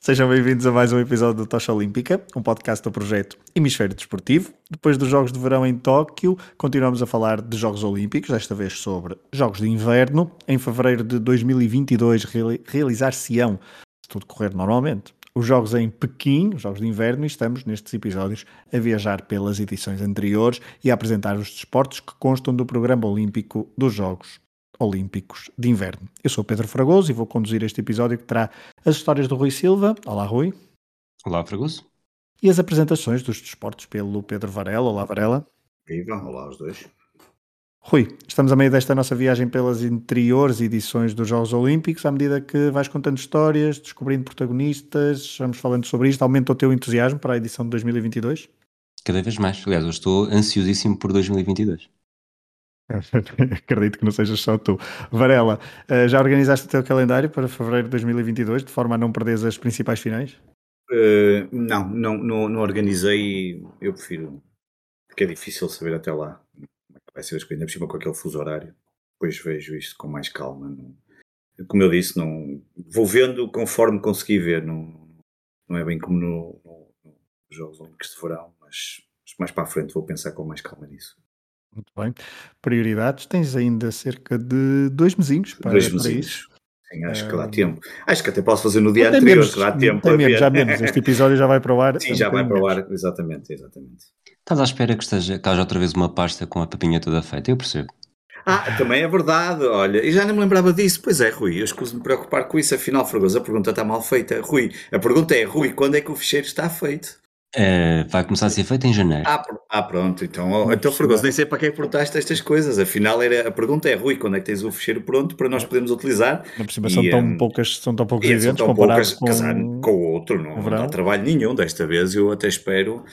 Sejam bem-vindos a mais um episódio do Tocha Olímpica, um podcast do projeto Hemisfério Desportivo. Depois dos Jogos de Verão em Tóquio, continuamos a falar de Jogos Olímpicos, desta vez sobre Jogos de Inverno. Em fevereiro de 2022 realizar-se-ão, se tudo correr normalmente, os Jogos em Pequim, os Jogos de Inverno, e estamos nestes episódios a viajar pelas edições anteriores e a apresentar os desportos que constam do programa olímpico dos Jogos Olímpicos de Inverno. Eu sou Pedro Fragoso e vou conduzir este episódio que terá as histórias do Rui Silva. Olá, Rui. Olá, Fragoso. E as apresentações dos desportos pelo Pedro Varela. Olá, Varela. Viva, olá os dois. Rui, estamos a meio desta nossa viagem pelas anteriores edições dos Jogos Olímpicos. À medida que vais contando histórias, descobrindo protagonistas, vamos falando sobre isto, aumenta o teu entusiasmo para a edição de 2022? Cada vez mais. Aliás, eu estou ansiosíssimo por 2022. Acredito que não sejas só tu. Varela, eh, já organizaste o teu calendário para fevereiro de 2022, de forma a não perderes as principais finais? Uh, não, não, não, não organizei. Eu prefiro, porque é difícil saber até lá como é vai ser as coisas, ainda cima com aquele fuso horário. Depois vejo isto com mais calma. Como eu disse, não, vou vendo conforme consegui ver. Não, não é bem como no, no, nos Jogos Olímpicos de Verão, mas mais para a frente vou pensar com mais calma nisso. Muito bem. Prioridades, tens ainda cerca de dois mesinhos para, Dois para mesinhos. isso. Sim, acho que dá tempo. Acho que até posso fazer no dia Até anterior, menos, que dá tempo. até a menos, já menos. Este episódio já vai para o ar. Sim, já vai para o ar. Exatamente, exatamente. Estás à espera que esteja que haja outra vez uma pasta com a papinha toda feita? Eu percebo. Ah, também é verdade, olha, e já nem me lembrava disso. Pois é, Rui, eu escuso-me preocupar com isso, afinal, Fragoso, a pergunta está mal feita. Rui, a pergunta é, Rui, quando é que o ficheiro está feito? Eh, vai começar a ser feita em janeiro. Ah, ah pronto, então, oh, então Fragoso, nem sei para que é que perguntaste estas coisas. Afinal, era, a pergunta é, Rui, quando é que tens o ficheiro pronto para nós podermos utilizar? Por cima são tão, hum, poucas, são tão poucos eventos tão poucas, com... casar com o outro, não, não dá trabalho nenhum. Desta vez eu até espero.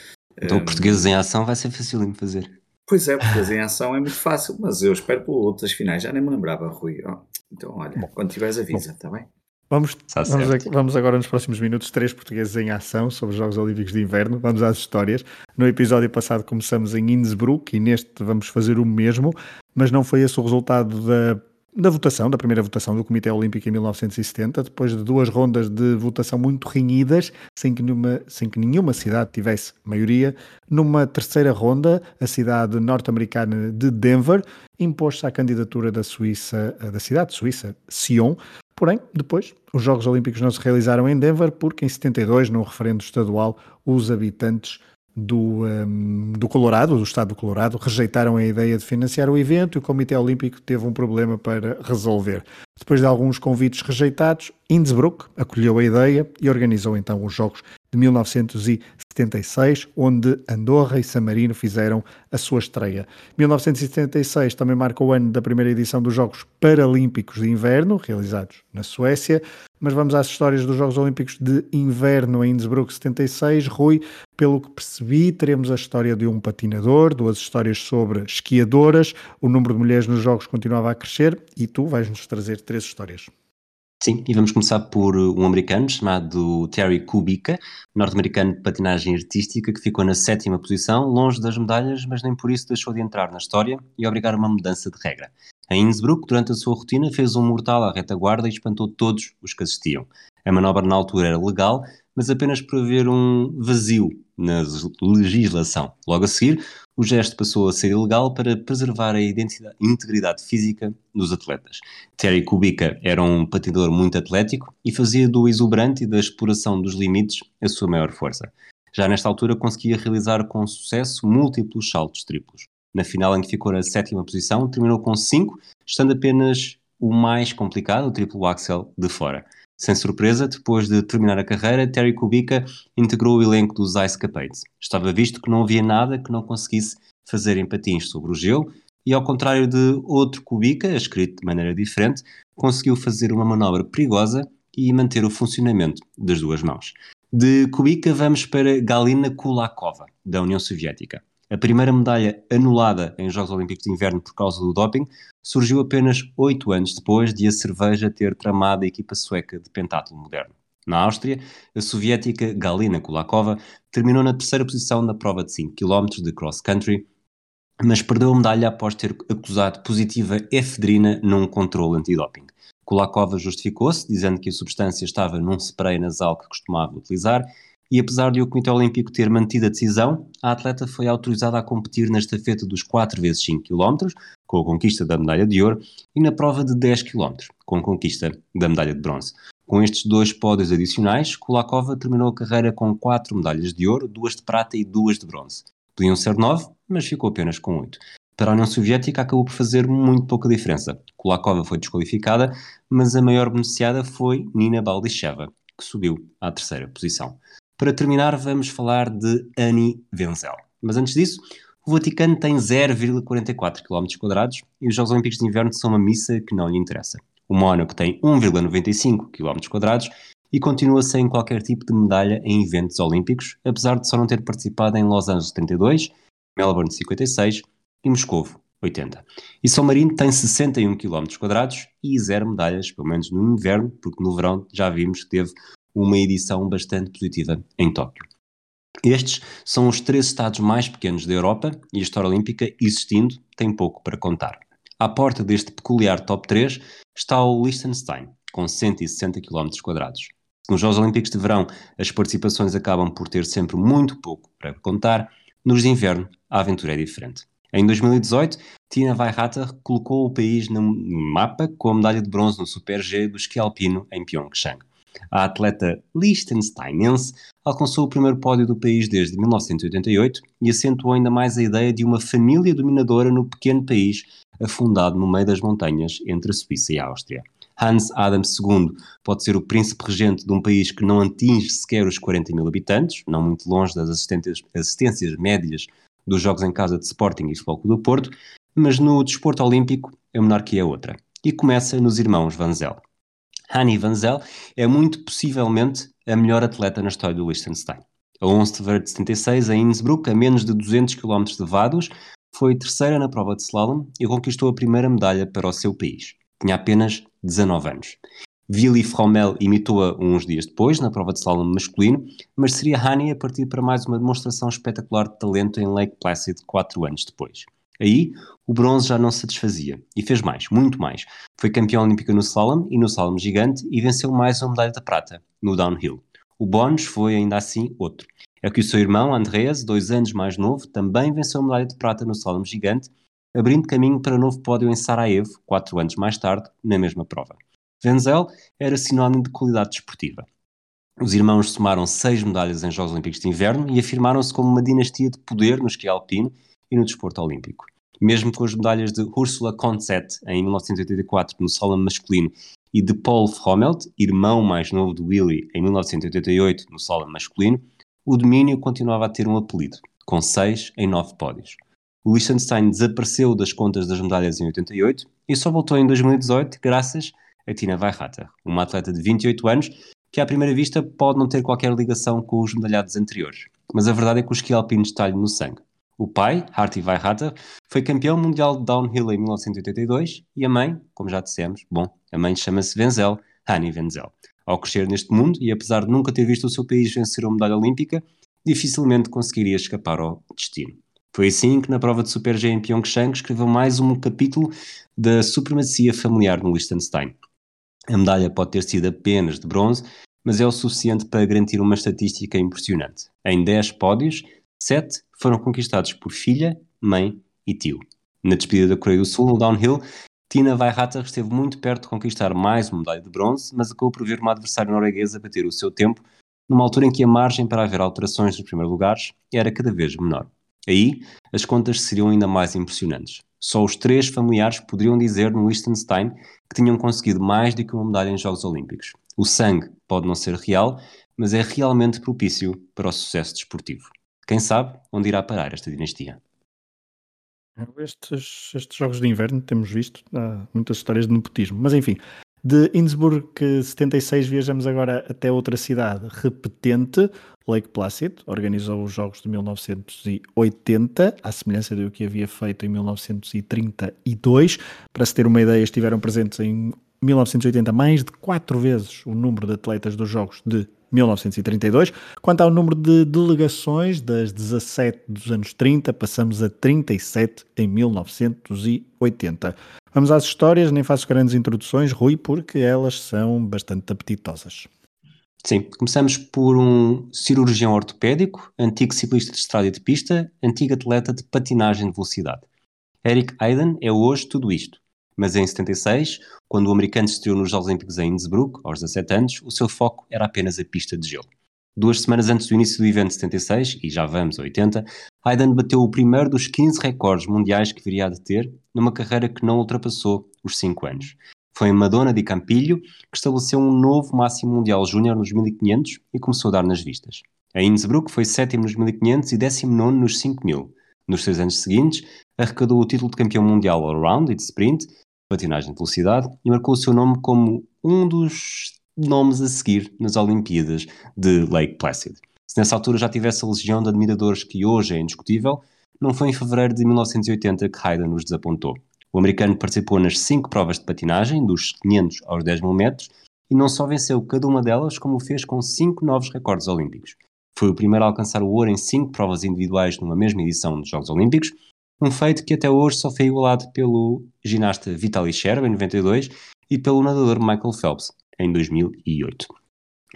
então, hum, portugueses em ação vai ser fácil de fazer. Pois é, porque fazer em ação é muito fácil, mas eu espero por outras finais. Já nem me lembrava, Rui. Oh, então, olha, quando tiveres avisa, está bem? Vamos, vamos, a- vamos agora nos próximos minutos, três portugueses em ação sobre os Jogos Olímpicos de Inverno. Vamos às histórias. No episódio passado começamos em Innsbruck e neste vamos fazer o mesmo, mas não foi esse o resultado da, da votação, da primeira votação do Comitê Olímpico em 1970, depois de duas rondas de votação muito renhidas, sem que nenhuma, sem que nenhuma cidade tivesse maioria. Numa terceira ronda, a cidade norte-americana de Denver impôs-se à candidatura da Suíça, da cidade de Suíça, Sion, Porém, depois, os Jogos Olímpicos não se realizaram em Denver porque em 72, num referendo estadual, os habitantes do, hum, do Colorado, do estado do Colorado, rejeitaram a ideia de financiar o evento e o Comitê Olímpico teve um problema para resolver. Depois de alguns convites rejeitados, Innsbruck acolheu a ideia e organizou então os Jogos de 1976, onde Andorra e San Marino fizeram a sua estreia. 1976 também marca o ano da primeira edição dos Jogos Paralímpicos de Inverno, realizados na Suécia. Mas vamos às histórias dos Jogos Olímpicos de Inverno em Innsbruck 76. Rui, pelo que percebi, teremos a história de um patinador, duas histórias sobre esquiadoras, o número de mulheres nos Jogos continuava a crescer e tu vais-nos trazer três histórias. Sim, e vamos começar por um americano chamado Terry Kubica, norte-americano de patinagem artística, que ficou na sétima posição, longe das medalhas, mas nem por isso deixou de entrar na história e obrigar uma mudança de regra. Em Innsbruck, durante a sua rotina, fez um mortal à retaguarda e espantou todos os que assistiam. A manobra na altura era legal, mas apenas por haver um vazio na legislação. Logo a seguir, o gesto passou a ser ilegal para preservar a identidade- integridade física dos atletas. Terry Kubica era um patinador muito atlético e fazia do exuberante e da exploração dos limites a sua maior força. Já nesta altura conseguia realizar com sucesso múltiplos saltos triplos. Na final em que ficou na sétima posição, terminou com cinco, estando apenas o mais complicado, o triplo axel, de fora. Sem surpresa, depois de terminar a carreira, Terry Kubica integrou o elenco dos Ice Capades. Estava visto que não havia nada que não conseguisse fazer em patins sobre o gelo e, ao contrário de outro Kubica, escrito de maneira diferente, conseguiu fazer uma manobra perigosa e manter o funcionamento das duas mãos. De Kubica vamos para Galina Kulakova, da União Soviética. A primeira medalha anulada em Jogos Olímpicos de Inverno por causa do doping surgiu apenas oito anos depois de a cerveja ter tramado a equipa sueca de pentatlo moderno. Na Áustria, a soviética Galina Kulakova terminou na terceira posição na prova de 5 km de cross-country, mas perdeu a medalha após ter acusado positiva efedrina num controle antidoping. Kulakova justificou-se, dizendo que a substância estava num spray nasal que costumava utilizar, e apesar de o Comitê Olímpico ter mantido a decisão, a atleta foi autorizada a competir na estafeta dos 4 vezes 5 km, com a conquista da medalha de ouro, e na prova de 10 km, com a conquista da medalha de bronze. Com estes dois pódios adicionais, Kulakova terminou a carreira com 4 medalhas de ouro, 2 de prata e 2 de bronze. Podiam ser 9, mas ficou apenas com 8. Para a União Soviética acabou por fazer muito pouca diferença. Kulakova foi desqualificada, mas a maior beneficiada foi Nina Baldisheva, que subiu à terceira posição. Para terminar, vamos falar de Annie Wenzel. Mas antes disso, o Vaticano tem 0,44 km e os Jogos Olímpicos de Inverno são uma missa que não lhe interessa. O Mónaco tem 1,95 km e continua sem qualquer tipo de medalha em eventos olímpicos, apesar de só não ter participado em Los Angeles 32, Melbourne 56 e Moscovo, 80. E São Marino tem 61 km e zero medalhas, pelo menos no inverno, porque no verão já vimos que teve uma edição bastante positiva em Tóquio. Estes são os três estados mais pequenos da Europa e a história olímpica, existindo, tem pouco para contar. À porta deste peculiar top 3 está o Liechtenstein, com 160 km. Nos Jogos Olímpicos de Verão, as participações acabam por ter sempre muito pouco para contar, nos de inverno, a aventura é diferente. Em 2018, Tina Weihatter colocou o país no mapa com a medalha de bronze no Super G do esqui alpino em Pyeongchang. A atleta liechtensteinense alcançou o primeiro pódio do país desde 1988 e acentuou ainda mais a ideia de uma família dominadora no pequeno país afundado no meio das montanhas entre a Suíça e a Áustria. Hans Adam II pode ser o príncipe regente de um país que não atinge sequer os 40 mil habitantes, não muito longe das assistências, médias dos jogos em casa de Sporting e Futebol do Porto, mas no desporto olímpico a monarquia é outra. E começa nos irmãos Vanzel. Hani Vanzel é muito possivelmente a melhor atleta na história do Liechtenstein. A 11 de fevereiro de 76, em Innsbruck, a menos de 200 km de Vados, foi terceira na prova de slalom e conquistou a primeira medalha para o seu país. Tinha apenas 19 anos. Willy Frommel imitou-a uns dias depois, na prova de slalom masculino, mas seria Hani a partir para mais uma demonstração espetacular de talento em Lake Placid quatro anos depois. Aí, o bronze já não satisfazia e fez mais, muito mais. Foi campeão olímpico no slalom e no slalom gigante e venceu mais uma medalha de prata no downhill. O bónus foi ainda assim outro. É que o seu irmão, Andreas, dois anos mais novo, também venceu a medalha de prata no slalom gigante, abrindo caminho para um novo pódio em Sarajevo, quatro anos mais tarde, na mesma prova. Wenzel era sinónimo de qualidade desportiva. Os irmãos somaram seis medalhas em Jogos Olímpicos de Inverno e afirmaram-se como uma dinastia de poder no esqui alpino e no desporto olímpico. Mesmo com as medalhas de Ursula Konzett em 1984 no slalom masculino e de Paul Frommelt, irmão mais novo de Willy, em 1988 no slalom masculino, o domínio continuava a ter um apelido, com seis em nove pódios. O Liechtenstein desapareceu das contas das medalhas em 88 e só voltou em 2018 graças a Tina Weihatter, uma atleta de 28 anos que à primeira vista pode não ter qualquer ligação com os medalhados anteriores. Mas a verdade é que o esqui alpino está-lhe no sangue. O pai, Harty Weihatter, foi campeão mundial de downhill em 1982 e a mãe, como já dissemos, bom, a mãe chama-se Wenzel, Hani Wenzel. Ao crescer neste mundo e apesar de nunca ter visto o seu país vencer uma medalha olímpica, dificilmente conseguiria escapar ao destino. Foi assim que na prova de Super G em Pyeongchang escreveu mais um capítulo da supremacia familiar no Liechtenstein. A medalha pode ter sido apenas de bronze, mas é o suficiente para garantir uma estatística impressionante. Em 10 pódios, 7 foram conquistados por filha, mãe e tio. Na despedida da Coreia do Sul, no downhill, Tina Weihatter esteve muito perto de conquistar mais uma medalha de bronze, mas acabou por ver uma adversária norueguesa bater o seu tempo, numa altura em que a margem para haver alterações nos primeiros lugares era cada vez menor. Aí, as contas seriam ainda mais impressionantes. Só os três familiares poderiam dizer no Liechtenstein que tinham conseguido mais do que uma medalha em Jogos Olímpicos. O sangue pode não ser real, mas é realmente propício para o sucesso desportivo. Quem sabe onde irá parar esta dinastia? Estes, estes jogos de inverno temos visto muitas histórias de nepotismo, mas enfim, De Innsbruck 76 viajamos agora até outra cidade repetente, Lake Placid, organizou os Jogos de 1980, à semelhança do que havia feito em 1932. Para se ter uma ideia, estiveram presentes em 1980 mais de quatro vezes o número de atletas dos Jogos de 1932. Quanto ao número de delegações, das 17 dos anos 30, passamos a 37 em 1980. Vamos às histórias, nem faço grandes introduções, Rui, porque elas são bastante apetitosas. Sim, começamos por um cirurgião ortopédico, antigo ciclista de estrada e de pista, antigo atleta de patinagem de velocidade. Eric Aiden é hoje tudo isto, mas em 76, quando o americano se estreou nos Jogos Olímpicos em Innsbruck, aos 17 anos, o seu foco era apenas a pista de gelo. Duas semanas antes do início do evento de 76, e já vamos a 80, Hayden bateu o primeiro dos 15 recordes mundiais que viria a ter numa carreira que não ultrapassou os 5 anos. Foi em Madonna di Campilho que estabeleceu um novo máximo mundial júnior nos 1500 e começou a dar nas vistas. A Innsbruck foi sétimo nos 1500 e 19 nos 5000. Nos seis anos seguintes, arrecadou o título de campeão mundial all-round e de sprint, patinagem de velocidade, e marcou o seu nome como um dos nomes a seguir nas Olimpíadas de Lake Placid. Se nessa altura já tivesse a legião de admiradores que hoje é indiscutível, não foi em fevereiro de 1980 que Hayden nos desapontou. O americano participou nas cinco provas de patinagem, dos 500 aos 10 mil metros, e não só venceu cada uma delas, como o fez com cinco novos recordes olímpicos. Foi o primeiro a alcançar o ouro em cinco provas individuais numa mesma edição dos Jogos Olímpicos, um feito que até hoje só foi igualado pelo ginasta Vitaly Sherb em 92 e pelo nadador Michael Phelps em 2008.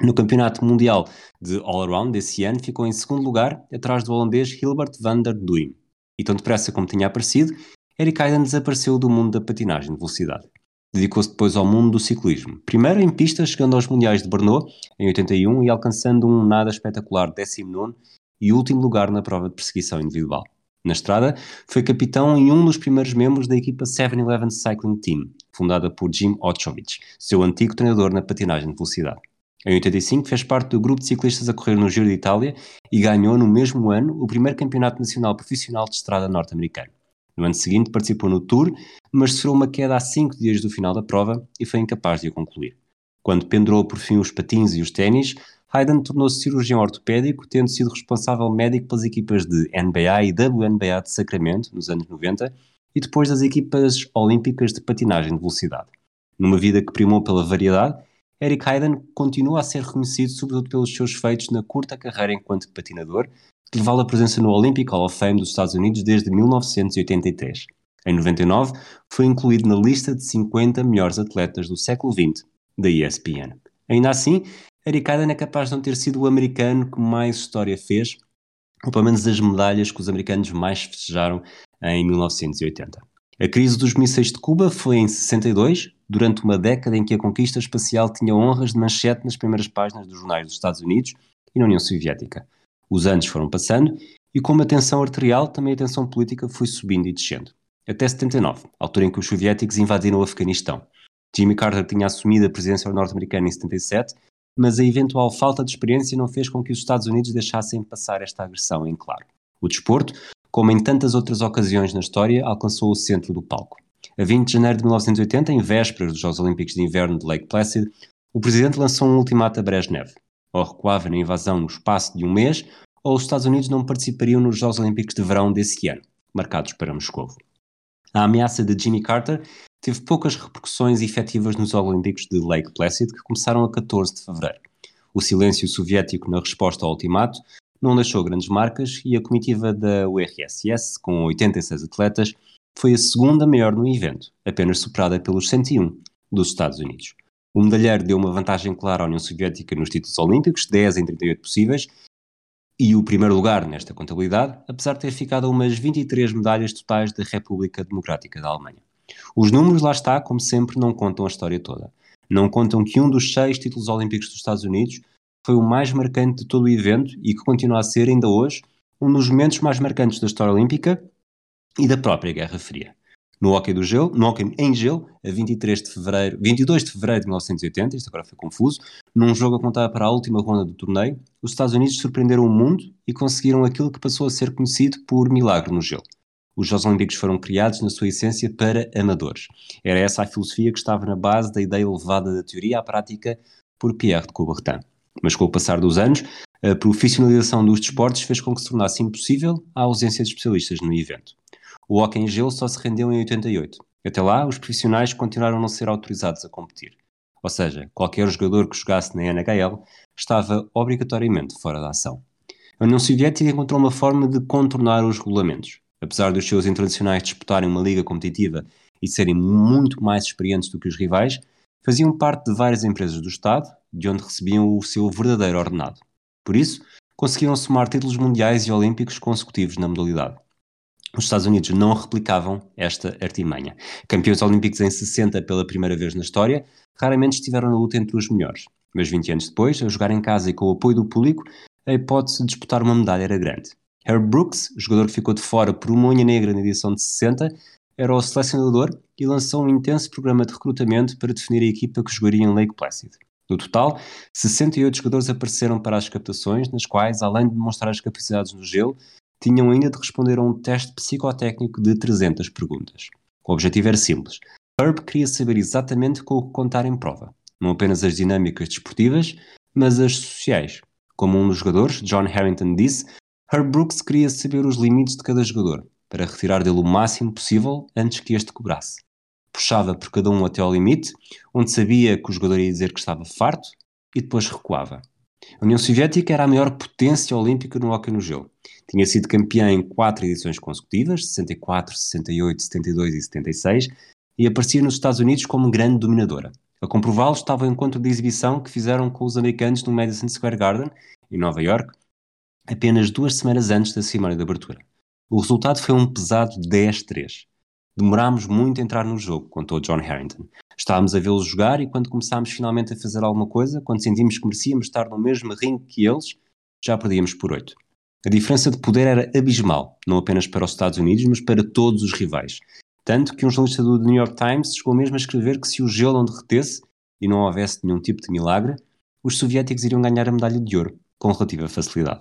No Campeonato Mundial de All-Around desse ano, ficou em segundo lugar, atrás do holandês Hilbert van der Duim. E tão depressa como tinha aparecido, Eric Heiden desapareceu do mundo da patinagem de velocidade. Dedicou-se depois ao mundo do ciclismo. Primeiro em pista, chegando aos Mundiais de Brno, em 81, e alcançando um nada espetacular 19 e último lugar na prova de perseguição individual. Na estrada, foi capitão e um dos primeiros membros da equipa 7-Eleven Cycling Team, fundada por Jim Otchovich, seu antigo treinador na patinagem de velocidade. Em 85 fez parte do grupo de ciclistas a correr no Giro de Itália e ganhou no mesmo ano o primeiro campeonato nacional profissional de estrada norte-americano. No ano seguinte participou no Tour, mas sofreu uma queda a cinco dias do final da prova e foi incapaz de o concluir. Quando pendurou por fim os patins e os ténis, Hayden tornou-se cirurgião ortopédico, tendo sido responsável médico pelas equipas de NBA e WNBA de Sacramento, nos anos 90, e depois das equipas olímpicas de patinagem de velocidade. Numa vida que primou pela variedade, Eric Hayden continua a ser reconhecido sobretudo pelos seus feitos na curta carreira enquanto patinador, que levou a presença no Olympic Hall of Fame dos Estados Unidos desde 1983. Em 99, foi incluído na lista de 50 melhores atletas do século XX da ESPN. Ainda assim, Eric Hayden é capaz de não ter sido o americano que mais história fez, ou pelo menos as medalhas que os americanos mais festejaram em 1980. A crise dos mísseis de Cuba foi em 62, durante uma década em que a conquista espacial tinha honras de manchete nas primeiras páginas dos jornais dos Estados Unidos e na União Soviética. Os anos foram passando e, como a tensão arterial, também a tensão política foi subindo e descendo. Até 79, altura em que os soviéticos invadiram o Afeganistão. Jimmy Carter tinha assumido a presidência norte-americana em 77 mas a eventual falta de experiência não fez com que os Estados Unidos deixassem passar esta agressão em claro. O desporto, como em tantas outras ocasiões na história, alcançou o centro do palco. A 20 de janeiro de 1980, em vésperas dos Jogos Olímpicos de Inverno de Lake Placid, o presidente lançou um ultimato a Brezhnev. Ou recuava na invasão no espaço de um mês, ou os Estados Unidos não participariam nos Jogos Olímpicos de Verão desse ano, marcados para Moscou. A ameaça de Jimmy Carter teve poucas repercussões efetivas nos Olímpicos de Lake Placid, que começaram a 14 de fevereiro. O silêncio soviético na resposta ao ultimato não deixou grandes marcas e a comitiva da URSS, com 86 atletas, foi a segunda maior no evento, apenas superada pelos 101 dos Estados Unidos. O medalheiro deu uma vantagem clara à União Soviética nos títulos olímpicos, 10 em 38 possíveis, e o primeiro lugar nesta contabilidade, apesar de ter ficado a umas 23 medalhas totais da República Democrática da Alemanha. Os números, lá está, como sempre, não contam a história toda. Não contam que um dos seis títulos olímpicos dos Estados Unidos foi o mais marcante de todo o evento e que continua a ser, ainda hoje, um dos momentos mais marcantes da história olímpica e da própria Guerra Fria. No hockey do gelo, no hockey em gelo, a 23 de fevereiro, 22 de fevereiro de 1980, isto agora foi confuso, num jogo a contar para a última ronda do torneio, os Estados Unidos surpreenderam o mundo e conseguiram aquilo que passou a ser conhecido por milagre no gelo Os Jogos Olímpicos foram criados, na sua essência, para amadores. Era essa a filosofia que estava na base da ideia levada da teoria à prática por Pierre de Coubertin. Mas com o passar dos anos, a profissionalização dos desportos fez com que se tornasse impossível a ausência de especialistas no evento. O hockey em gelo só se rendeu em 88. Até lá, os profissionais continuaram a não ser autorizados a competir. Ou seja, qualquer jogador que jogasse na NHL estava obrigatoriamente fora da ação. A União Soviética encontrou uma forma de contornar os regulamentos. Apesar dos seus internacionais disputarem uma liga competitiva e serem muito mais experientes do que os rivais, faziam parte de várias empresas do Estado, de onde recebiam o seu verdadeiro ordenado. Por isso, conseguiram somar títulos mundiais e olímpicos consecutivos na modalidade. Os Estados Unidos não replicavam esta artimanha. Campeões olímpicos em 60 pela primeira vez na história, raramente estiveram na luta entre os melhores. Mas 20 anos depois, a jogar em casa e com o apoio do público, a hipótese de disputar uma medalha era grande. Herb Brooks, jogador que ficou de fora por uma unha negra na edição de 60, era o selecionador e lançou um intenso programa de recrutamento para definir a equipa que jogaria em Lake Placid. No total, 68 jogadores apareceram para as captações, nas quais, além de demonstrar as capacidades no gelo, tinham ainda de responder a um teste psicotécnico de 300 perguntas. O objetivo era simples. Herb queria saber exatamente com o que contar em prova, não apenas as dinâmicas desportivas, mas as sociais. Como um dos jogadores, John Harrington, disse, Herb Brooks queria saber os limites de cada jogador, para retirar dele o máximo possível antes que este cobrasse. Puxava por cada um até ao limite, onde sabia que o jogador ia dizer que estava farto, e depois recuava. A União Soviética era a maior potência olímpica no hóquei no gelo. Tinha sido campeã em quatro edições consecutivas, 64, 68, 72 e 76, e aparecia nos Estados Unidos como grande dominadora. A comprová-lo estava o encontro de exibição que fizeram com os americanos no Madison Square Garden, em Nova York, apenas duas semanas antes da cerimónia de abertura. O resultado foi um pesado 10-3. Demorámos muito a entrar no jogo, contou John Harrington. Estávamos a vê-los jogar e quando começámos finalmente a fazer alguma coisa, quando sentimos que merecíamos estar no mesmo ringue que eles, já perdíamos por 8. A diferença de poder era abismal, não apenas para os Estados Unidos, mas para todos os rivais. Tanto que um jornalista do New York Times chegou mesmo a escrever que se o gelo não derretesse e não houvesse nenhum tipo de milagre, os soviéticos iriam ganhar a medalha de ouro, com relativa facilidade.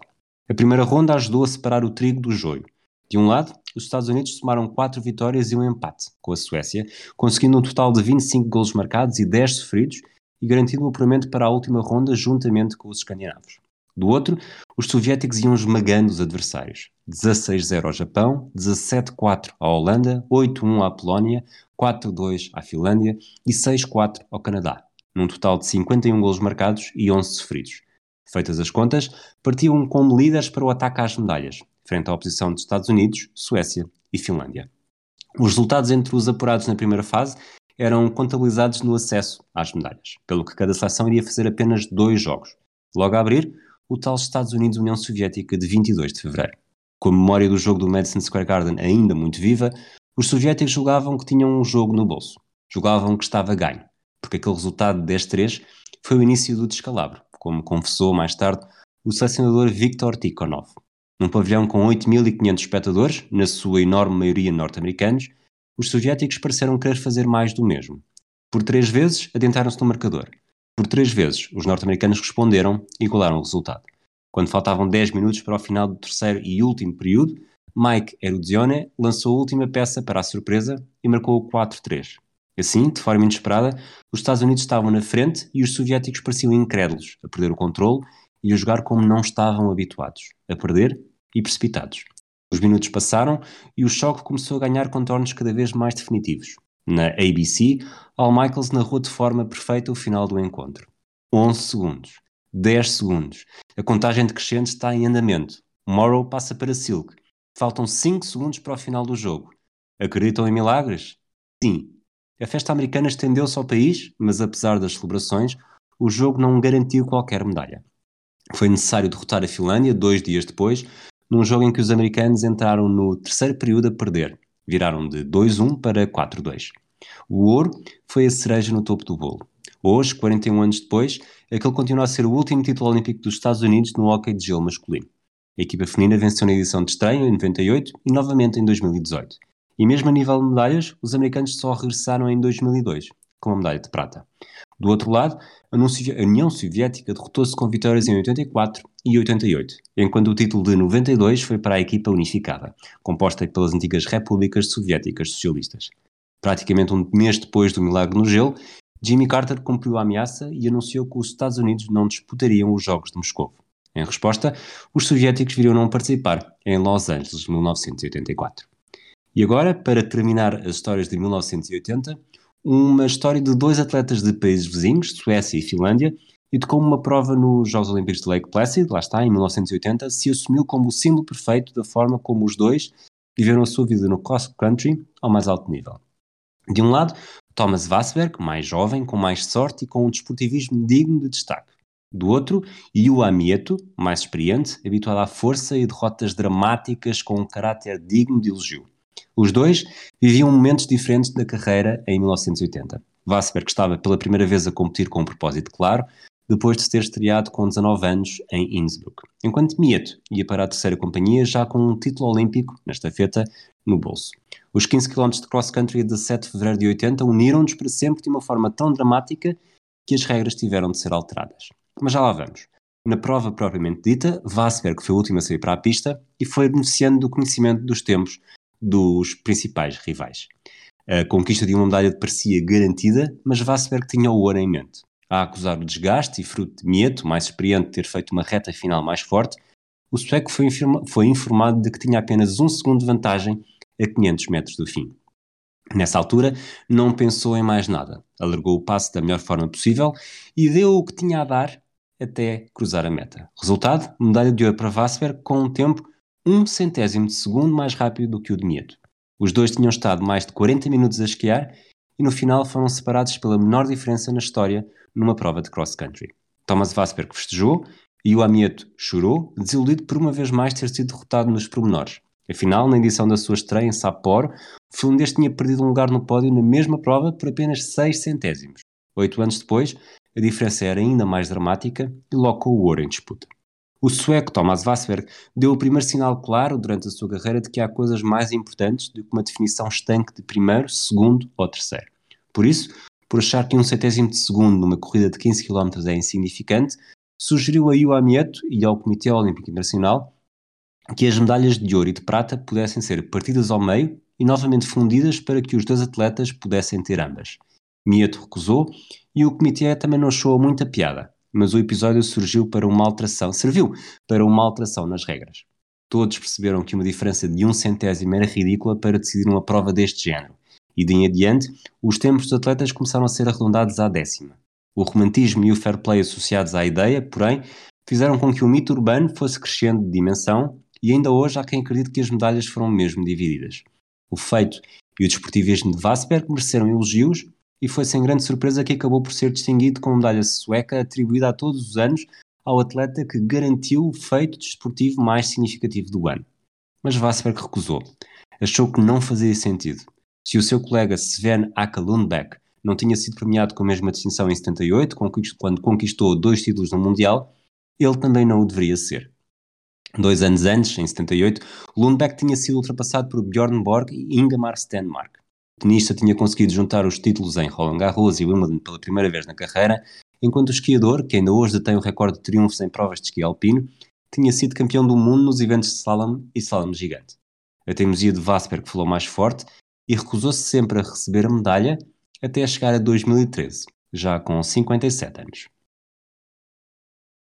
A primeira ronda ajudou a separar o trigo do joio. De um lado, os Estados Unidos somaram 4 vitórias e um empate com a Suécia, conseguindo um total de 25 golos marcados e 10 sofridos e garantindo o apuramento para a última ronda juntamente com os escandinavos. Do outro, os soviéticos iam esmagando os adversários. 16-0 ao Japão, 17-4 à Holanda, 8-1 à Polónia, 4-2 à Finlândia e 6-4 ao Canadá, num total de 51 golos marcados e 11 sofridos. Feitas as contas, partiam como líderes para o ataque às medalhas, frente à oposição dos Estados Unidos, Suécia e Finlândia. Os resultados entre os apurados na primeira fase eram contabilizados no acesso às medalhas, pelo que cada seleção iria fazer apenas dois jogos. Logo a abrir, o tal Estados Unidos-União Soviética de 22 de fevereiro. Com a memória do jogo do Madison Square Garden ainda muito viva, os soviéticos julgavam que tinham um jogo no bolso. Julgavam que estava ganho, porque aquele resultado de 10-3 foi o início do descalabro como confessou mais tarde o selecionador Viktor Tikhonov. Num pavilhão com 8.500 espectadores, na sua enorme maioria norte-americanos, os soviéticos pareceram querer fazer mais do mesmo. Por três vezes, adentraram-se no marcador. Por três vezes, os norte-americanos responderam e igualaram o resultado. Quando faltavam 10 minutos para o final do terceiro e último período, Mike Eruzione lançou a última peça para a surpresa e marcou o 4-3. Assim, de forma inesperada, os Estados Unidos estavam na frente e os soviéticos pareciam incrédulos, a perder o controle e a jogar como não estavam habituados, a perder e precipitados. Os minutos passaram e o choque começou a ganhar contornos cada vez mais definitivos. Na ABC, Al Michaels narrou de forma perfeita o final do encontro. 11 segundos. 10 segundos. A contagem decrescente está em andamento. Morrow passa para Silk. Faltam 5 segundos para o final do jogo. Acreditam em milagres? Sim, a festa americana estendeu-se ao país, mas apesar das celebrações, o jogo não garantiu qualquer medalha. Foi necessário derrotar a Finlândia dois dias depois, num jogo em que os americanos entraram no terceiro período a perder. Viraram de 2-1 para 4-2. O ouro foi a cereja no topo do bolo. Hoje, 41 anos depois, aquele continua a ser o último título olímpico dos Estados Unidos no hóquei de gelo masculino. A equipa feminina venceu na edição de estreia em 98 e novamente em 2018. E mesmo a nível de medalhas, os americanos só regressaram em 2002, com a medalha de prata. Do outro lado, a União Soviética derrotou-se com vitórias em 84 e 88, enquanto o título de 92 foi para a equipa unificada, composta pelas antigas repúblicas soviéticas socialistas. Praticamente um mês depois do milagre no gelo, Jimmy Carter cumpriu a ameaça e anunciou que os Estados Unidos não disputariam os Jogos de Moscou. Em resposta, os soviéticos viriam não participar em Los Angeles, 1984. E agora, para terminar as histórias de 1980, uma história de dois atletas de países vizinhos, Suécia e Finlândia, e de como uma prova nos Jogos Olímpicos de Lake Placid, lá está, em 1980, se assumiu como o símbolo perfeito da forma como os dois viveram a sua vida no cross country ao mais alto nível. De um lado, Thomas Vassberg, mais jovem, com mais sorte e com um desportivismo digno de destaque. Do outro, Yua Mieto, mais experiente, habituado à força e derrotas dramáticas com um caráter digno de elogio. Os dois viviam momentos diferentes da carreira em 1980. Vassberg estava pela primeira vez a competir com um propósito claro, depois de se ter estreado com 19 anos em Innsbruck, enquanto Mieto ia para a terceira companhia já com um título olímpico, nesta feta, no bolso. Os 15 km de cross-country de 7 de fevereiro de 80 uniram-nos para sempre de uma forma tão dramática que as regras tiveram de ser alteradas. Mas já lá vamos. Na prova propriamente dita, Vassberg foi o último a sair para a pista e foi beneficiando do conhecimento dos tempos dos principais rivais. A conquista de uma medalha parecia garantida, mas Vassberg tinha o ouro em mente. A acusar o desgaste e fruto de Mieto, mais experiente, ter feito uma reta final mais forte, o sueco foi, foi informado de que tinha apenas um segundo de vantagem a 500 metros do fim. Nessa altura, não pensou em mais nada, alargou o passo da melhor forma possível e deu o que tinha a dar até cruzar a meta. Resultado: medalha de ouro para Vassberg com um tempo um centésimo de segundo mais rápido do que o de Mieto. Os dois tinham estado mais de 40 minutos a esquiar e no final foram separados pela menor diferença na história numa prova de cross-country. Thomas Vassberg festejou e o Amieto chorou, desiludido por uma vez mais ter sido derrotado nos pormenores. Afinal, na edição da sua estreia em Sapporo, o finlandês tinha perdido um lugar no pódio na mesma prova por apenas 6 centésimos. Oito anos depois, a diferença era ainda mais dramática e logo com o ouro em disputa. O sueco Thomas Vassberg deu o primeiro sinal claro durante a sua carreira de que há coisas mais importantes do que uma definição estanque de primeiro, segundo ou terceiro. Por isso, por achar que um centésimo de segundo numa corrida de 15 km é insignificante, sugeriu a Iwa Mieto e ao Comitê Olímpico Internacional que as medalhas de ouro e de prata pudessem ser partidas ao meio e novamente fundidas para que os dois atletas pudessem ter ambas. Mieto recusou e o comitê também não achou muita piada mas o episódio surgiu para uma alteração, serviu para uma alteração nas regras. Todos perceberam que uma diferença de um centésimo era ridícula para decidir uma prova deste género, e de em adiante, os tempos dos atletas começaram a ser arredondados à décima. O romantismo e o fair play associados à ideia, porém, fizeram com que o mito urbano fosse crescendo de dimensão e ainda hoje há quem acredite que as medalhas foram mesmo divididas. O feito e o desportivismo de Vassberg mereceram elogios e foi sem grande surpresa que acabou por ser distinguido com medalha sueca atribuída a todos os anos ao atleta que garantiu o feito desportivo mais significativo do ano. Mas Vassberg recusou. Achou que não fazia sentido. Se o seu colega Sven Aka Lundbeck não tinha sido premiado com a mesma distinção em 78, quando conquistou dois títulos no Mundial, ele também não o deveria ser. Dois anos antes, em 78, Lundbeck tinha sido ultrapassado por Bjorn Borg e Ingemar Stenmark tenista tinha conseguido juntar os títulos em Roland Garros e Wimbledon pela primeira vez na carreira, enquanto o esquiador, que ainda hoje detém o recorde de triunfos em provas de esqui alpino, tinha sido campeão do mundo nos eventos de slalom e slalom gigante. A teimosia de Vassberg falou mais forte e recusou-se sempre a receber a medalha até chegar a 2013, já com 57 anos.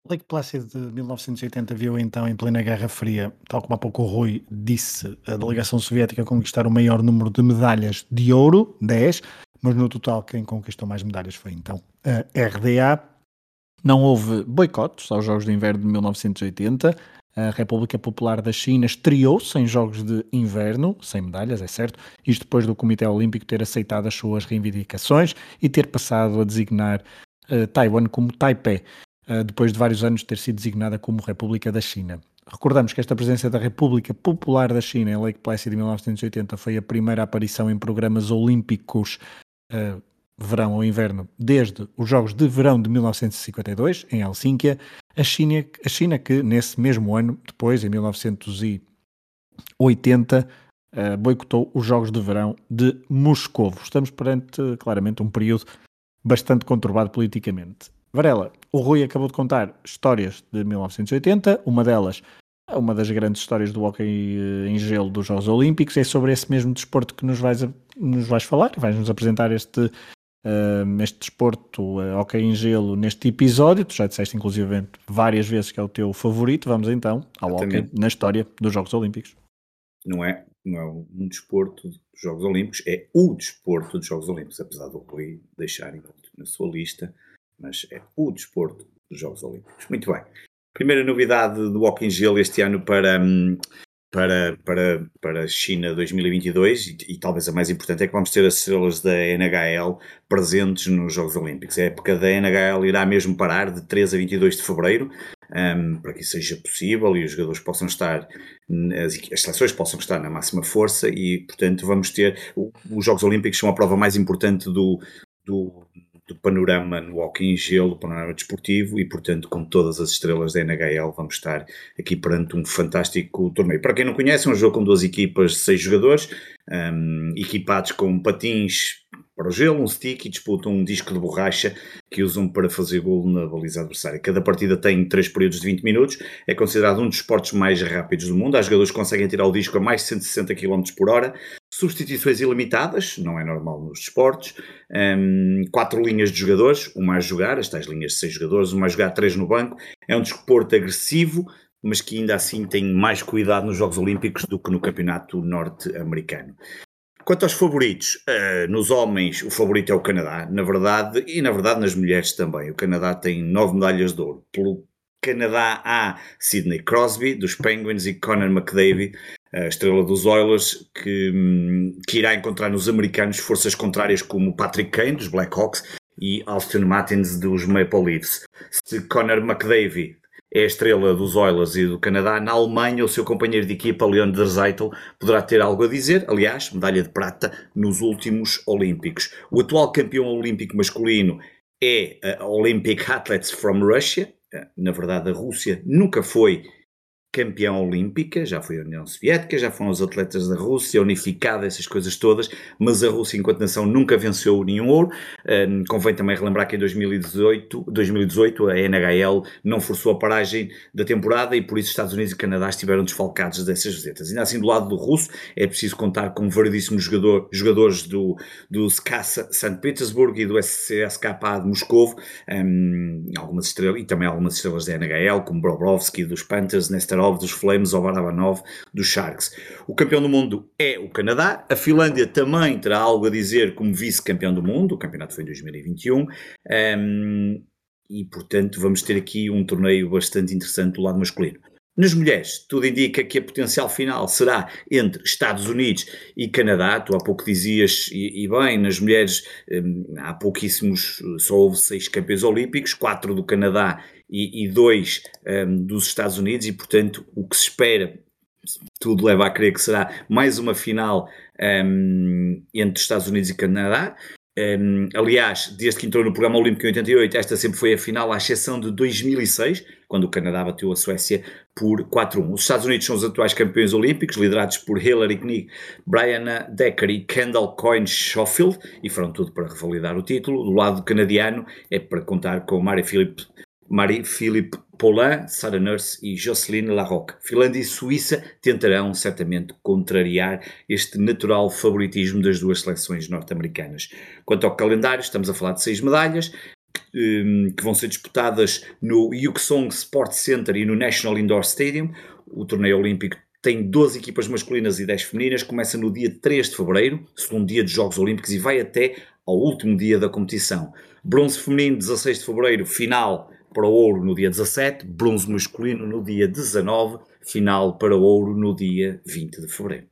Lake Placid de 1980 viu então em plena Guerra Fria, tal como há pouco o Rui disse, a delegação soviética conquistar o maior número de medalhas de ouro, 10, mas no total quem conquistou mais medalhas foi então a RDA. Não houve boicotes aos Jogos de Inverno de 1980. A República Popular da China estreou-se em Jogos de Inverno, sem medalhas, é certo, isto depois do Comitê Olímpico ter aceitado as suas reivindicações e ter passado a designar uh, Taiwan como Taipei. Eh, depois de vários anos ter sido designada como República da China. Recordamos que esta presença da República Popular da China em Lake Placid de 1980 foi a primeira aparição em programas olímpicos uh, verão ou inverno desde os Jogos de Verão de 1952 em Helsínquia. A China, a China que nesse mesmo ano, depois em 1980, uh, eh, boicotou os Jogos de Verão de Moscou. Estamos perante claramente um período bastante conturbado politicamente. Varela, o Rui acabou de contar histórias de 1980, uma delas uma das grandes histórias do hockey eh, em gelo dos Jogos Olímpicos, é sobre esse mesmo desporto que nos vais, nos vais falar, vais-nos apresentar este, uh, este desporto uh, hockey em gelo neste episódio, tu já disseste inclusive várias vezes que é o teu favorito, vamos então ao Exatamente. hockey na história dos Jogos Olímpicos. Não é, não é um desporto dos Jogos Olímpicos, é o desporto dos Jogos Olímpicos, apesar do Rui deixarem na sua lista, mas é o desporto dos Jogos Olímpicos. Muito bem. Primeira novidade do Walking Gelo este ano para, hum, para, para, para a China 2022 e, e, talvez a mais importante é que vamos ter as estrelas da NHL presentes nos Jogos Olímpicos. A época da NHL irá mesmo parar de 3 a 22 de fevereiro um, para que isso seja possível e os jogadores possam estar, as, as seleções possam estar na máxima força e, portanto, vamos ter. Os Jogos Olímpicos são a prova mais importante do, do do panorama no hockey em gelo, do panorama desportivo e, portanto, com todas as estrelas da NHL, vamos estar aqui perante um fantástico torneio. Para quem não conhece, é um jogo com duas equipas de seis jogadores, um, equipados com patins para o gelo, um stick e disputam um disco de borracha que usam para fazer golo na baliza adversária. Cada partida tem três períodos de 20 minutos, é considerado um dos esportes mais rápidos do mundo. Os jogadores conseguem tirar o disco a mais de 160 km por hora, substituições ilimitadas, não é normal nos desportos, um, quatro linhas de jogadores, uma a jogar, as tais linhas de seis jogadores, uma a jogar, três no banco. É um desporto agressivo, mas que ainda assim tem mais cuidado nos Jogos Olímpicos do que no Campeonato Norte-Americano. Quanto aos favoritos, uh, nos homens o favorito é o Canadá, na verdade, e na verdade nas mulheres também. O Canadá tem nove medalhas de ouro. Pelo Canadá há Sidney Crosby, dos Penguins, e Conor McDavid, a estrela dos Oilers, que, hum, que irá encontrar nos americanos forças contrárias como Patrick Kane, dos Blackhawks, e Austin Martins, dos Maple Leafs. Se Conor McDavid é a estrela dos Oilers e do Canadá. Na Alemanha, o seu companheiro de equipa, Leon Dreisaitl, poderá ter algo a dizer. Aliás, medalha de prata nos últimos Olímpicos. O atual campeão olímpico masculino é a Olympic Athletes from Russia. Na verdade, a Rússia nunca foi campeã olímpica, já foi a União Soviética, já foram os atletas da Rússia, unificada, essas coisas todas, mas a Rússia, enquanto nação, nunca venceu nenhum ouro. Um, convém também relembrar que em 2018, 2018 a NHL não forçou a paragem da temporada e por isso Estados Unidos e Canadá estiveram desfalcados dessas visitas. Ainda assim, do lado do russo, é preciso contar com variedíssimos jogador, jogadores do, do SKA St. Petersburg e do SCSKA de Moscou, um, algumas estrelas, e também algumas estrelas da NHL, como Bobrovski dos Panthers, Nestor Dos Flames ou Barabanov dos Sharks. O campeão do mundo é o Canadá. A Finlândia também terá algo a dizer como vice-campeão do mundo. O campeonato foi em 2021. Um, e, portanto, vamos ter aqui um torneio bastante interessante do lado masculino. Nas mulheres, tudo indica que a potencial final será entre Estados Unidos e Canadá. Tu há pouco dizias, e, e bem, nas mulheres hum, há pouquíssimos, só houve seis campeões olímpicos, quatro do Canadá e, e dois um, dos Estados Unidos, e portanto o que se espera, tudo leva a crer que será mais uma final um, entre Estados Unidos e Canadá. Um, aliás, desde que entrou no programa Olímpico em 88, esta sempre foi a final, à exceção de 2006, quando o Canadá bateu a Suécia por 4-1. Os Estados Unidos são os atuais campeões olímpicos, liderados por Hillary Knick, Brianna Decker e Kendall Coyne Schofield, e foram tudo para revalidar o título. Do lado canadiano, é para contar com Mary Philip Marie-Philippe Paulin, Sarah Nurse e Jocelyn Larocque. Finlândia e Suíça tentarão certamente contrariar este natural favoritismo das duas seleções norte-americanas. Quanto ao calendário, estamos a falar de seis medalhas, que, hum, que vão ser disputadas no Yuksong Sports Center e no National Indoor Stadium. O torneio olímpico tem 12 equipas masculinas e 10 femininas, começa no dia 3 de fevereiro, segundo dia dos Jogos Olímpicos, e vai até ao último dia da competição. Bronze feminino, 16 de fevereiro, final para ouro no dia 17, bronze masculino no dia 19, final para ouro no dia 20 de fevereiro.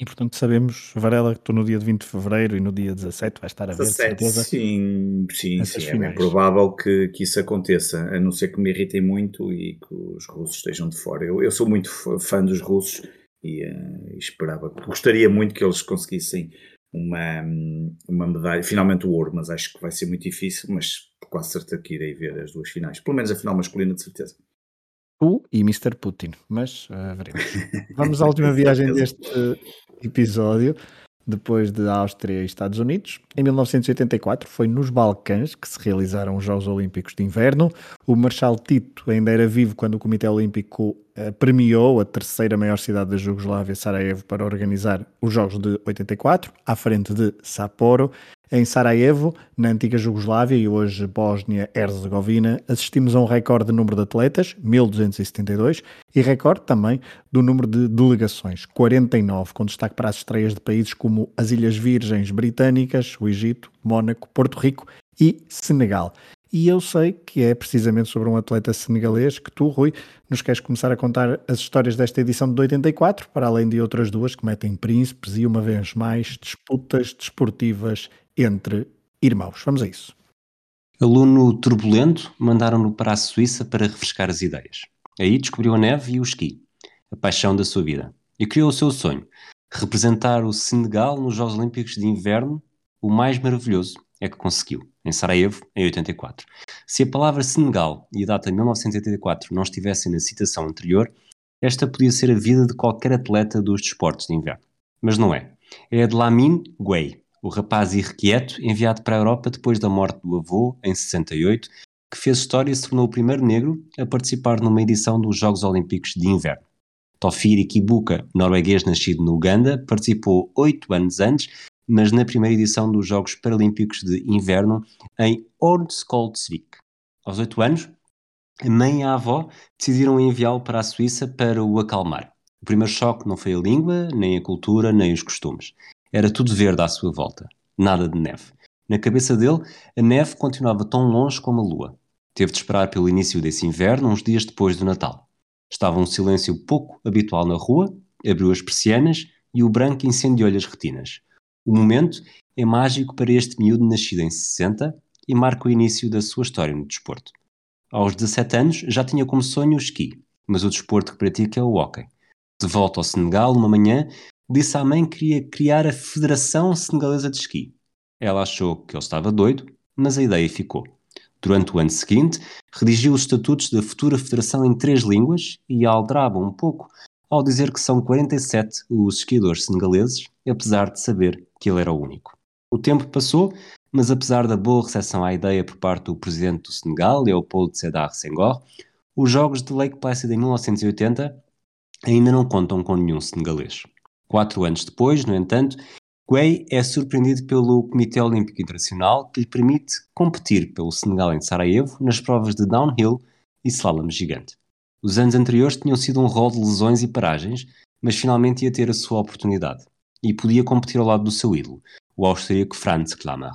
E portanto sabemos, Varela, que tu no dia de 20 de fevereiro e no dia 17 vai estar a ver, 17, certeza? Sim, sim, sim é bem provável que, que isso aconteça, a não ser que me irritem muito e que os russos estejam de fora. Eu, eu sou muito fã dos russos e uh, esperava, gostaria muito que eles conseguissem uma, uma medalha, finalmente o ouro, mas acho que vai ser muito difícil, mas quase certeza que irei ver as duas finais, pelo menos a final masculina de certeza. Tu e Mr. Putin, mas uh, veremos. Vamos à última viagem deste episódio. depois de Áustria e Estados Unidos. Em 1984 foi nos Balcãs que se realizaram os Jogos Olímpicos de Inverno. O Marshal Tito ainda era vivo quando o Comitê Olímpico premiou a terceira maior cidade da Jugoslávia, Sarajevo, para organizar os Jogos de 84, à frente de Sapporo. Em Sarajevo, na antiga Jugoslávia e hoje Bósnia-Herzegovina, assistimos a um recorde de número de atletas, 1272, e recorde também do número de delegações, 49, com destaque para as estreias de países como as Ilhas Virgens Britânicas, o Egito, Mónaco, Porto Rico e Senegal. E eu sei que é precisamente sobre um atleta senegalês que tu, Rui, nos queres começar a contar as histórias desta edição de 84, para além de outras duas que metem príncipes e, uma vez mais, disputas desportivas entre irmãos. Vamos a isso. Aluno turbulento, mandaram-no para a Suíça para refrescar as ideias. Aí descobriu a neve e o esqui, a paixão da sua vida, e criou o seu sonho, representar o Senegal nos Jogos Olímpicos de Inverno. O mais maravilhoso é que conseguiu, em Sarajevo, em 84. Se a palavra Senegal e a data 1984 não estivessem na citação anterior, esta podia ser a vida de qualquer atleta dos desportos de inverno. Mas não é. É a de Lamine Gueye, o rapaz irrequieto enviado para a Europa depois da morte do avô, em 68, que fez história e se tornou o primeiro negro a participar numa edição dos Jogos Olímpicos de Inverno. Tofiri Kibuka, norueguês nascido no Uganda, participou oito anos antes, mas na primeira edição dos Jogos Paralímpicos de Inverno em Ordskoldsvik. Aos oito anos, a mãe e a avó decidiram enviá-lo para a Suíça para o acalmar. O primeiro choque não foi a língua, nem a cultura, nem os costumes. Era tudo verde à sua volta, nada de neve. Na cabeça dele, a neve continuava tão longe como a lua. Teve de esperar pelo início desse inverno, uns dias depois do Natal. Estava um silêncio pouco habitual na rua, abriu as persianas e o branco incendiou-lhe as retinas. O momento é mágico para este miúdo nascido em 60 e marca o início da sua história no desporto. Aos 17 anos já tinha como sonho o esqui, mas o desporto que pratica é o hóquei. De volta ao Senegal, uma manhã, disse à mãe que queria criar a Federação Senegalesa de Esqui. Ela achou que ele estava doido, mas a ideia ficou. Durante o ano seguinte, redigiu os estatutos da futura federação em três línguas e aldraba um pouco ao dizer que são 47 os esquiadores senegaleses, apesar de saber que ele era o único. O tempo passou, mas apesar da boa recepção à ideia por parte do presidente do Senegal, Leopoldo Sédar Senghor, os Jogos de Lake Placid em 1980 ainda não contam com nenhum senegalês. Quatro anos depois, no entanto, Guei é surpreendido pelo Comitê Olímpico Internacional que lhe permite competir pelo Senegal em Sarajevo nas provas de downhill e slalom gigante. Os anos anteriores tinham sido um rol de lesões e paragens, mas finalmente ia ter a sua oportunidade e podia competir ao lado do seu ídolo, o austríaco Franz Klammer.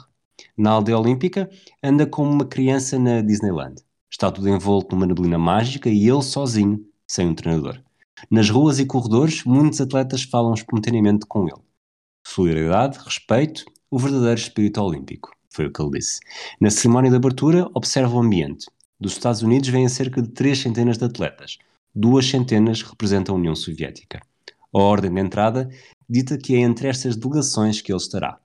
Na aldeia olímpica, anda como uma criança na Disneyland. Está tudo envolto numa neblina mágica e ele sozinho, sem um treinador. Nas ruas e corredores, muitos atletas falam espontaneamente com ele. Solidariedade, respeito, o verdadeiro espírito olímpico, foi o que ele disse. Na cerimónia de abertura, observa o ambiente. Dos Estados Unidos vêm cerca de três centenas de atletas. Duas centenas representam a União Soviética. A ordem de entrada dita que é entre estas delegações que ele estará.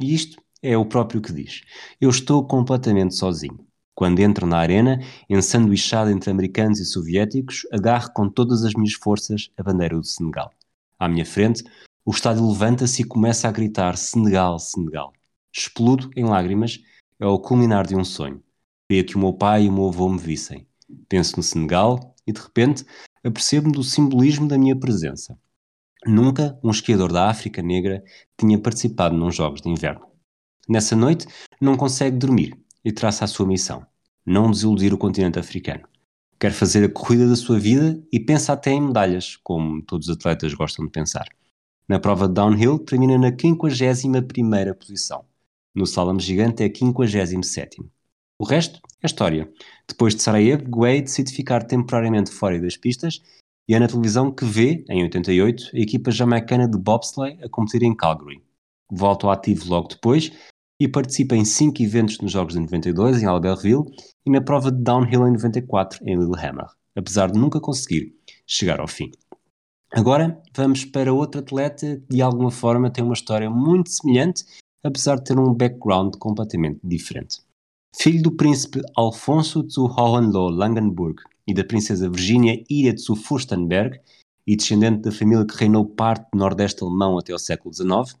E isto é o próprio que diz. Eu estou completamente sozinho. Quando entro na arena, ensanduichado entre americanos e soviéticos, agarro com todas as minhas forças a bandeira do Senegal. À minha frente, o estádio levanta-se e começa a gritar Senegal, Senegal. Explodo em lágrimas, é o culminar de um sonho. Queria que o meu pai e o meu avô me vissem. Penso no Senegal e, de repente, apercebo-me do simbolismo da minha presença. Nunca um esquiador da África Negra tinha participado num Jogos de Inverno. Nessa noite, não consegue dormir e traça a sua missão: não desiludir o continente africano. Quer fazer a corrida da sua vida e pensa até em medalhas, como todos os atletas gostam de pensar. Na prova de downhill, termina na 51 posição. No slalom gigante, é 57. O resto é história. Depois de Sarajevo, Guay decide ficar temporariamente fora das pistas e é na televisão que vê, em 88, a equipa jamaicana de bobsleigh a competir em Calgary. Volta ao ativo logo depois e participa em cinco eventos nos Jogos de 92 em Albertville e na prova de downhill em 94 em Lillehammer, apesar de nunca conseguir chegar ao fim. Agora vamos para outro atleta que de alguma forma tem uma história muito semelhante, apesar de ter um background completamente diferente. Filho do príncipe Alfonso zu Hohenlohe-Langenburg e da princesa Virginia Ida zu Furstenberg, e descendente da família que reinou parte do Nordeste alemão até o século XIX,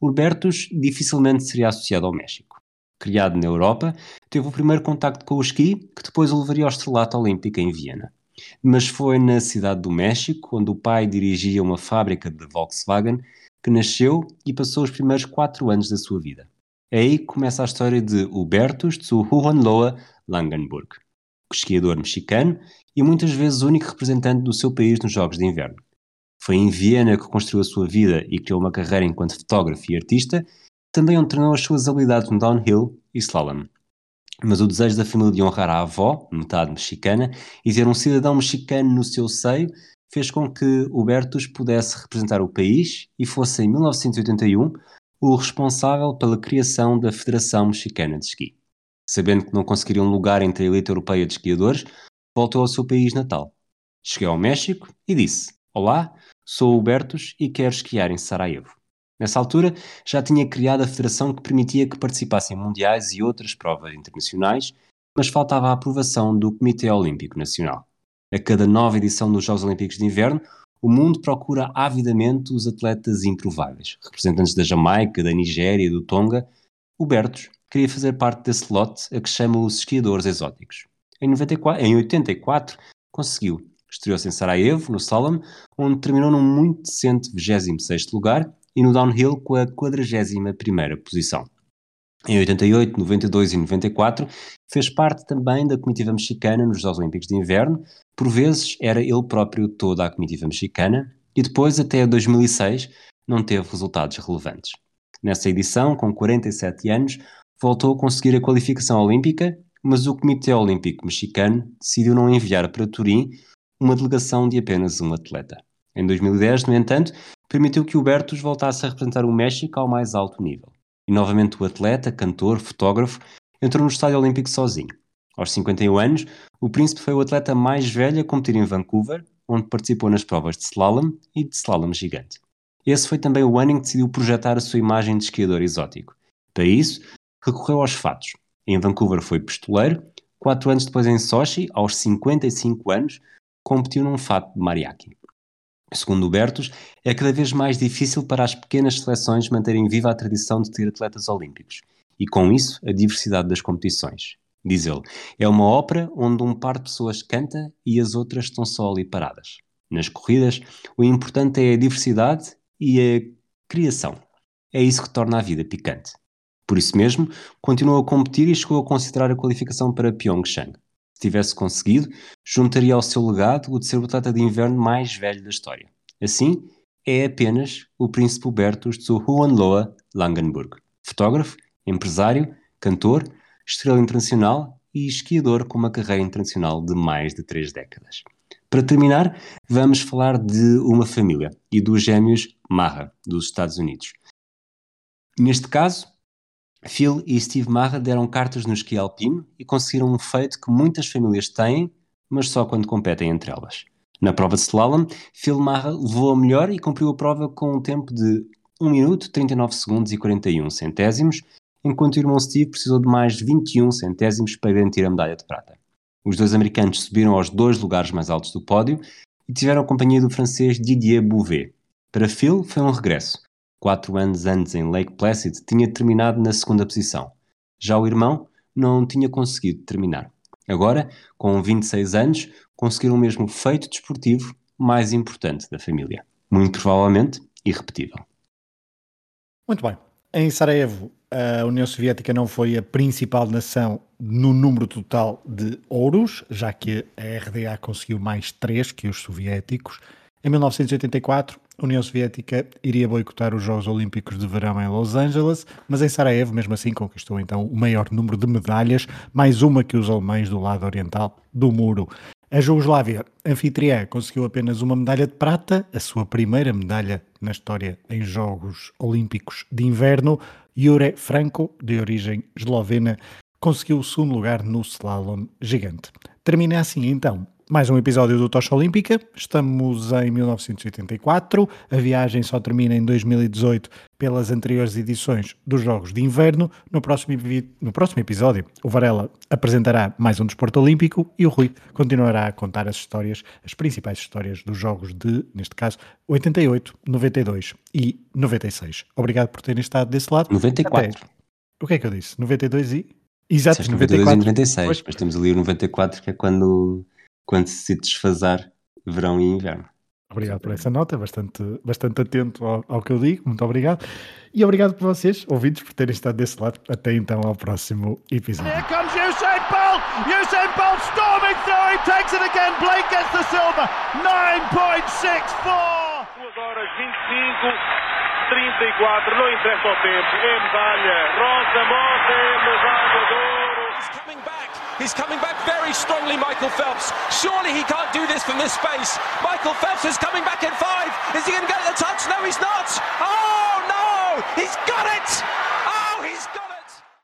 Hubertus dificilmente seria associado ao México. Criado na Europa, teve o primeiro contacto com o esqui, que depois o levaria ao estrelato olímpico em Viena. Mas foi na cidade do México, onde o pai dirigia uma fábrica de Volkswagen, que nasceu e passou os primeiros quatro anos da sua vida. Aí começa a história de Hubertus Hohenlohe Langenburg, esquiador mexicano e muitas vezes o único representante do seu país nos Jogos de Inverno. Foi em Viena que construiu a sua vida e criou uma carreira enquanto fotógrafo e artista, também onde treinou as suas habilidades no downhill e slalom. Mas o desejo da família de honrar a avó, metade mexicana, e ter um cidadão mexicano no seu seio fez com que Hubertus pudesse representar o país e fosse em 1981 o responsável pela criação da Federação Mexicana de Esqui. Sabendo que não conseguiria um lugar entre a elite europeia de esquiadores, voltou ao seu país natal. Cheguei ao México e disse: Olá, sou Hubertus e quero esquiar em Sarajevo. Nessa altura, já tinha criado a federação que permitia que participassem mundiais e outras provas internacionais, mas faltava a aprovação do Comitê Olímpico Nacional. A cada nova edição dos Jogos Olímpicos de Inverno, o mundo procura avidamente os atletas improváveis, representantes da Jamaica, da Nigéria e do Tonga. Hubertus queria fazer parte desse lote a que chama os esquiadores exóticos. Em, 94, em 84, conseguiu. Estreou-se em Sarajevo, no slalom, onde terminou num muito decente 26º lugar e no downhill com a 41ª posição. Em 88, 92 e 94 fez parte também da comitiva mexicana nos Jogos Olímpicos de Inverno, por vezes era ele próprio toda a comitiva mexicana e depois até 2006 não teve resultados relevantes. Nessa edição, com 47 anos, voltou a conseguir a qualificação olímpica, mas o Comitê Olímpico Mexicano decidiu não enviar para Turim uma delegação de apenas um atleta. Em 2010, no entanto, permitiu que o Bertus voltasse a representar o México ao mais alto nível. E novamente o atleta, cantor, fotógrafo, entrou no Estádio Olímpico sozinho. Aos 51 anos, o príncipe foi o atleta mais velho a competir em Vancouver, onde participou nas provas de slalom e de slalom gigante. Esse foi também o ano em que decidiu projetar a sua imagem de esquiador exótico. Para isso, recorreu aos fatos. Em Vancouver foi pistoleiro, quatro anos depois em Sochi, aos 55 anos, competiu num fato de mariachi. Segundo Bertos, é cada vez mais difícil para as pequenas seleções manterem viva a tradição de ter atletas olímpicos, e com isso a diversidade das competições. Diz ele, é uma ópera onde um par de pessoas canta e as outras estão só ali paradas. Nas corridas, o importante é a diversidade e a criação. É isso que torna a vida picante. Por isso mesmo, continuou a competir e chegou a considerar a qualificação para Pyeongchang. Se tivesse conseguido, juntaria ao seu legado o de ser o atleta de inverno mais velho da história. Assim, é apenas o príncipe Hubertus zu Hohenlohe Langenburg, fotógrafo, empresário, cantor, estrela internacional e esquiador com uma carreira internacional de mais de três décadas. Para terminar, vamos falar de uma família e dos gêmeos Maher, dos Estados Unidos. Neste caso, Phil e Steve Marra deram cartas no esqui alpino e conseguiram um feito que muitas famílias têm, mas só quando competem entre elas. Na prova de slalom, Phil Marra levou a melhor e cumpriu a prova com um tempo de 1 minuto, 39 segundos e 41 centésimos, enquanto o irmão Steve precisou de mais 21 centésimos para garantir a medalha de prata. Os dois americanos subiram aos dois lugares mais altos do pódio e tiveram a companhia do francês Didier Bouvet. Para Phil foi um regresso, quatro anos antes em Lake Placid, tinha terminado na segunda posição. Já o irmão não tinha conseguido terminar. Agora, com 26 anos, conseguiram o mesmo feito desportivo mais importante da família. Muito provavelmente irrepetível. Muito bem. Em Sarajevo, a União Soviética não foi a principal nação no número total de ouros, já que a RDA conseguiu mais três que os soviéticos. Em 1984, a União Soviética iria boicotar os Jogos Olímpicos de Verão em Los Angeles, mas em Sarajevo, mesmo assim, conquistou então o maior número de medalhas, mais uma que os alemães do lado oriental do muro. A Jugoslávia, anfitriã, conseguiu apenas uma medalha de prata, a sua primeira medalha na história em Jogos Olímpicos de Inverno. Jure Franco, de origem eslovena, conseguiu o segundo lugar no slalom gigante. Termina assim então mais um episódio do Tocha Olímpica. Estamos em 1984. A viagem só termina em 2018 pelas anteriores edições dos Jogos de Inverno. No próximo, no próximo episódio, o Varela apresentará mais um desporto olímpico e o Rui continuará a contar as histórias, as principais histórias dos Jogos de, neste caso, 88, 92 e 96. Obrigado por terem estado desse lado. 94. Até... O que é que eu disse? 92 e. Exato, 92 94. e 96, pois. mas temos ali o 94 que é quando quando se desfasar verão e inverno. Obrigado por essa nota, bastante, bastante atento ao, ao, que eu digo, muito obrigado. E obrigado por vocês, ouvintes, por terem estado desse lado. Até então, ao próximo episódio. Here comes Usain Bolt! Usain Bolt storming through, he takes it again, Blake gets the silver, 9.64! 2 horas 25, 34, não interessa o tempo, é medalha, Rosa Mota, medalha de ouro. He's coming back He's coming back very strongly, Michael Phelps. Surely he can't do this from this space. Michael Phelps is coming back in five. Is he going to get the touch? No, he's not. Oh, no! He's got it!